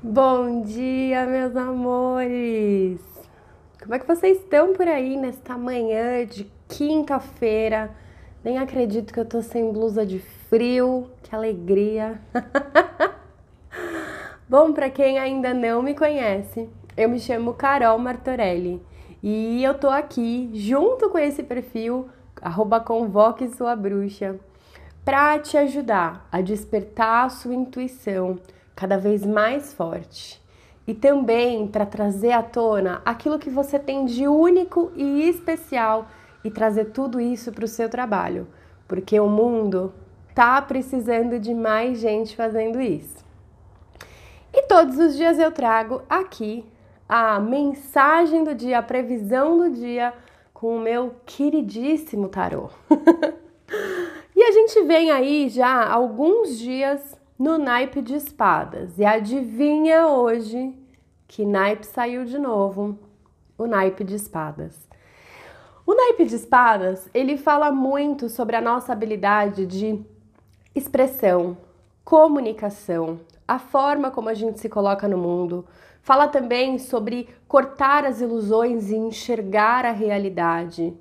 Bom dia, meus amores! Como é que vocês estão por aí nesta manhã de quinta-feira? Nem acredito que eu tô sem blusa de frio, que alegria! Bom, para quem ainda não me conhece, eu me chamo Carol Martorelli e eu tô aqui junto com esse perfil, arroba convoque sua bruxa, para te ajudar a despertar a sua intuição cada vez mais forte. E também para trazer à tona aquilo que você tem de único e especial e trazer tudo isso para o seu trabalho, porque o mundo tá precisando de mais gente fazendo isso. E todos os dias eu trago aqui a mensagem do dia, a previsão do dia com o meu queridíssimo tarô. e a gente vem aí já alguns dias no naipe de espadas. E adivinha hoje que naipe saiu de novo? O naipe de espadas. O naipe de espadas, ele fala muito sobre a nossa habilidade de expressão, comunicação, a forma como a gente se coloca no mundo. Fala também sobre cortar as ilusões e enxergar a realidade.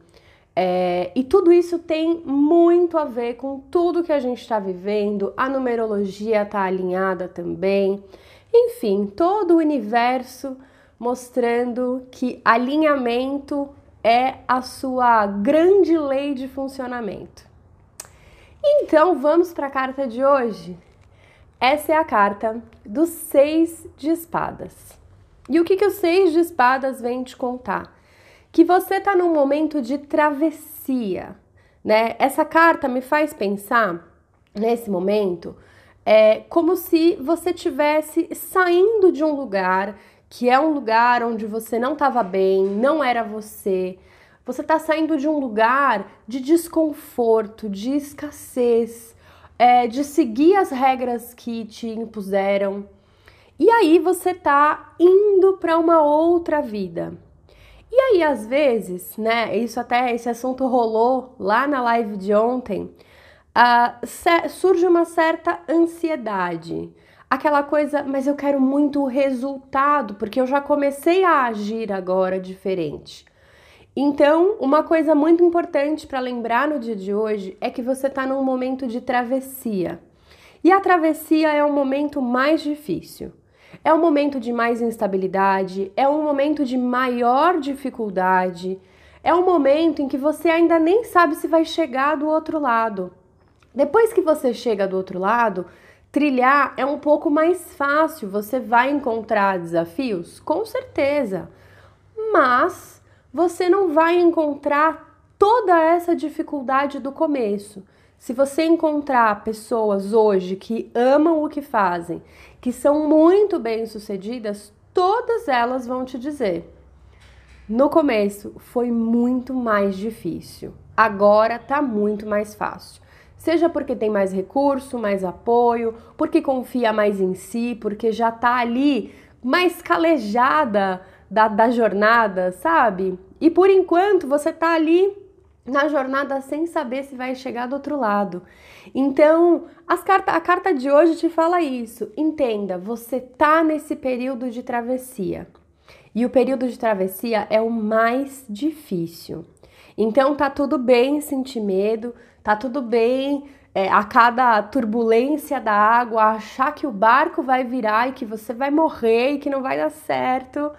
É, e tudo isso tem muito a ver com tudo que a gente está vivendo, a numerologia está alinhada também, enfim, todo o universo mostrando que alinhamento é a sua grande lei de funcionamento. Então vamos para a carta de hoje. Essa é a carta dos seis de espadas. E o que, que o seis de espadas vem te contar? Que você está num momento de travessia, né? Essa carta me faz pensar nesse momento é como se você tivesse saindo de um lugar que é um lugar onde você não estava bem, não era você. Você está saindo de um lugar de desconforto, de escassez, é, de seguir as regras que te impuseram. E aí você está indo para uma outra vida. E aí, às vezes, né, isso até, esse assunto rolou lá na live de ontem, uh, surge uma certa ansiedade. Aquela coisa, mas eu quero muito o resultado, porque eu já comecei a agir agora diferente. Então, uma coisa muito importante para lembrar no dia de hoje é que você está num momento de travessia. E a travessia é o momento mais difícil. É um momento de mais instabilidade, é um momento de maior dificuldade, é um momento em que você ainda nem sabe se vai chegar do outro lado. Depois que você chega do outro lado, trilhar é um pouco mais fácil, você vai encontrar desafios, com certeza, mas você não vai encontrar toda essa dificuldade do começo. Se você encontrar pessoas hoje que amam o que fazem, que são muito bem-sucedidas, todas elas vão te dizer: no começo foi muito mais difícil, agora tá muito mais fácil. Seja porque tem mais recurso, mais apoio, porque confia mais em si, porque já tá ali mais calejada da, da jornada, sabe? E por enquanto você tá ali na jornada sem saber se vai chegar do outro lado. Então, carta, a carta de hoje te fala isso. Entenda, você tá nesse período de travessia. E o período de travessia é o mais difícil. Então, tá tudo bem sentir medo, tá tudo bem é, a cada turbulência da água achar que o barco vai virar e que você vai morrer e que não vai dar certo.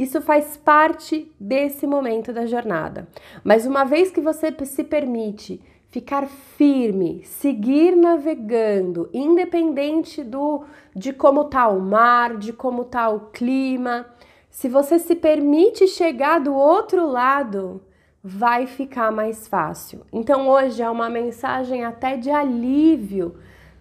Isso faz parte desse momento da jornada. Mas uma vez que você se permite ficar firme, seguir navegando, independente do de como tá o mar, de como tá o clima, se você se permite chegar do outro lado, vai ficar mais fácil. Então hoje é uma mensagem até de alívio,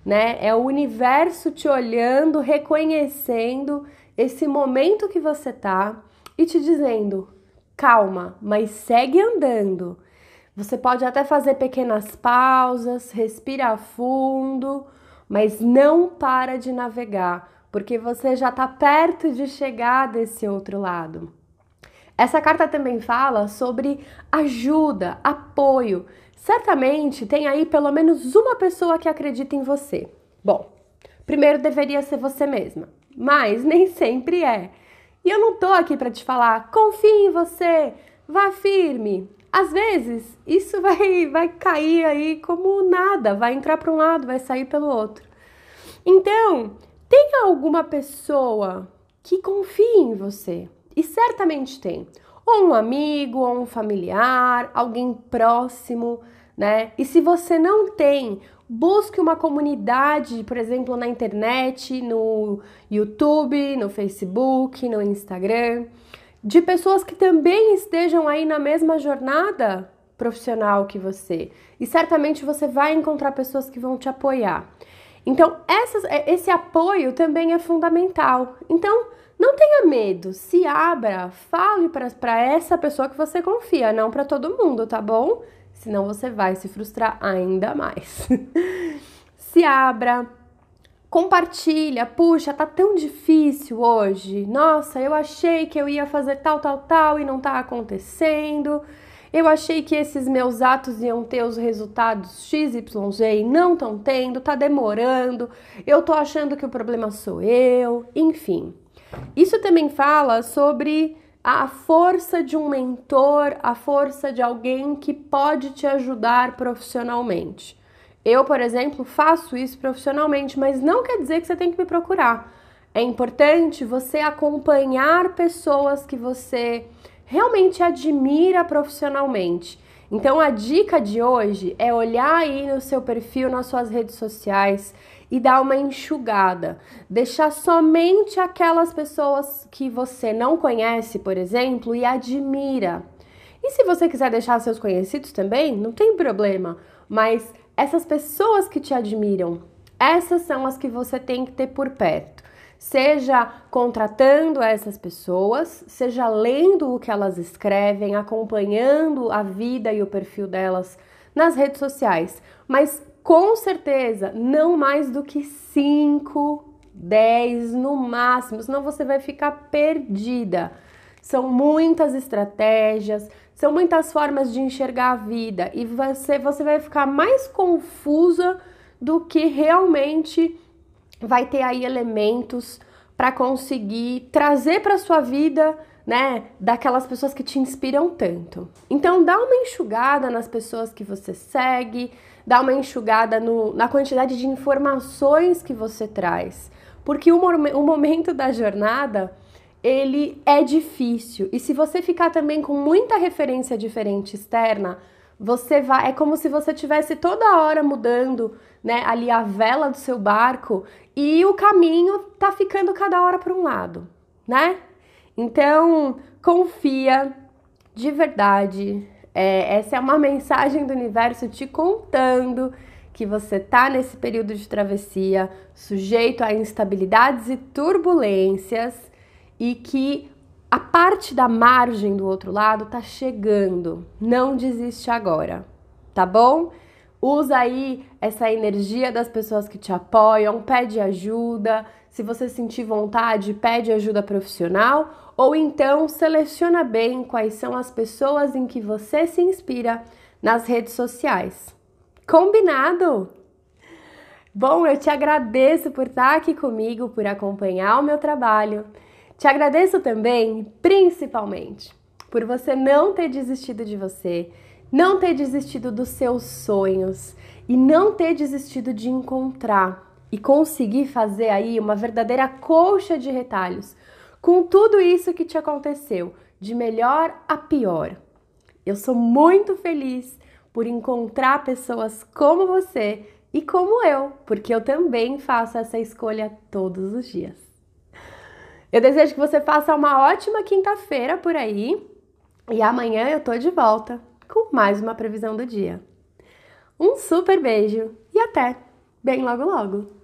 né? É o universo te olhando, reconhecendo esse momento que você tá e te dizendo: calma, mas segue andando. Você pode até fazer pequenas pausas, respira fundo, mas não para de navegar, porque você já está perto de chegar desse outro lado. Essa carta também fala sobre ajuda, apoio. Certamente tem aí pelo menos uma pessoa que acredita em você. Bom, primeiro deveria ser você mesma, mas nem sempre é. E eu não tô aqui para te falar, confie em você, vá firme. Às vezes, isso vai, vai cair aí como nada, vai entrar para um lado, vai sair pelo outro. Então, tem alguma pessoa que confie em você? E certamente tem. Ou um amigo, ou um familiar, alguém próximo, né? E se você não tem, busque uma comunidade, por exemplo, na internet, no YouTube, no Facebook, no Instagram de pessoas que também estejam aí na mesma jornada profissional que você. E certamente você vai encontrar pessoas que vão te apoiar. Então, essas, é, esse apoio também é fundamental. Então, não tenha medo, se abra, fale para essa pessoa que você confia, não para todo mundo, tá bom? Senão você vai se frustrar ainda mais. se abra, compartilha, puxa, tá tão difícil hoje. Nossa, eu achei que eu ia fazer tal, tal, tal e não tá acontecendo. Eu achei que esses meus atos iam ter os resultados XYZ e não estão tendo, tá demorando. Eu tô achando que o problema sou eu, enfim. Isso também fala sobre a força de um mentor, a força de alguém que pode te ajudar profissionalmente. Eu, por exemplo, faço isso profissionalmente, mas não quer dizer que você tem que me procurar. É importante você acompanhar pessoas que você realmente admira profissionalmente. Então a dica de hoje é olhar aí no seu perfil, nas suas redes sociais e dar uma enxugada. Deixar somente aquelas pessoas que você não conhece, por exemplo, e admira. E se você quiser deixar seus conhecidos também, não tem problema, mas essas pessoas que te admiram, essas são as que você tem que ter por perto. Seja contratando essas pessoas, seja lendo o que elas escrevem, acompanhando a vida e o perfil delas nas redes sociais. Mas com certeza, não mais do que 5, 10 no máximo, senão você vai ficar perdida. São muitas estratégias, são muitas formas de enxergar a vida e você, você vai ficar mais confusa do que realmente vai ter aí elementos para conseguir trazer para sua vida, né, daquelas pessoas que te inspiram tanto. Então dá uma enxugada nas pessoas que você segue, dá uma enxugada no, na quantidade de informações que você traz, porque o, o momento da jornada ele é difícil. E se você ficar também com muita referência diferente externa, você vai, é como se você tivesse toda hora mudando, né, ali a vela do seu barco e o caminho tá ficando cada hora para um lado, né? Então, confia de verdade. É, essa é uma mensagem do universo te contando que você tá nesse período de travessia, sujeito a instabilidades e turbulências e que a parte da margem do outro lado tá chegando. Não desiste agora, tá bom? Usa aí essa energia das pessoas que te apoiam, pede ajuda. Se você sentir vontade, pede ajuda profissional ou então seleciona bem quais são as pessoas em que você se inspira nas redes sociais. Combinado? Bom, eu te agradeço por estar aqui comigo, por acompanhar o meu trabalho. Te agradeço também, principalmente, por você não ter desistido de você, não ter desistido dos seus sonhos e não ter desistido de encontrar e conseguir fazer aí uma verdadeira colcha de retalhos com tudo isso que te aconteceu, de melhor a pior. Eu sou muito feliz por encontrar pessoas como você e como eu, porque eu também faço essa escolha todos os dias. Eu desejo que você faça uma ótima quinta-feira por aí e amanhã eu tô de volta com mais uma previsão do dia. Um super beijo e até bem logo logo!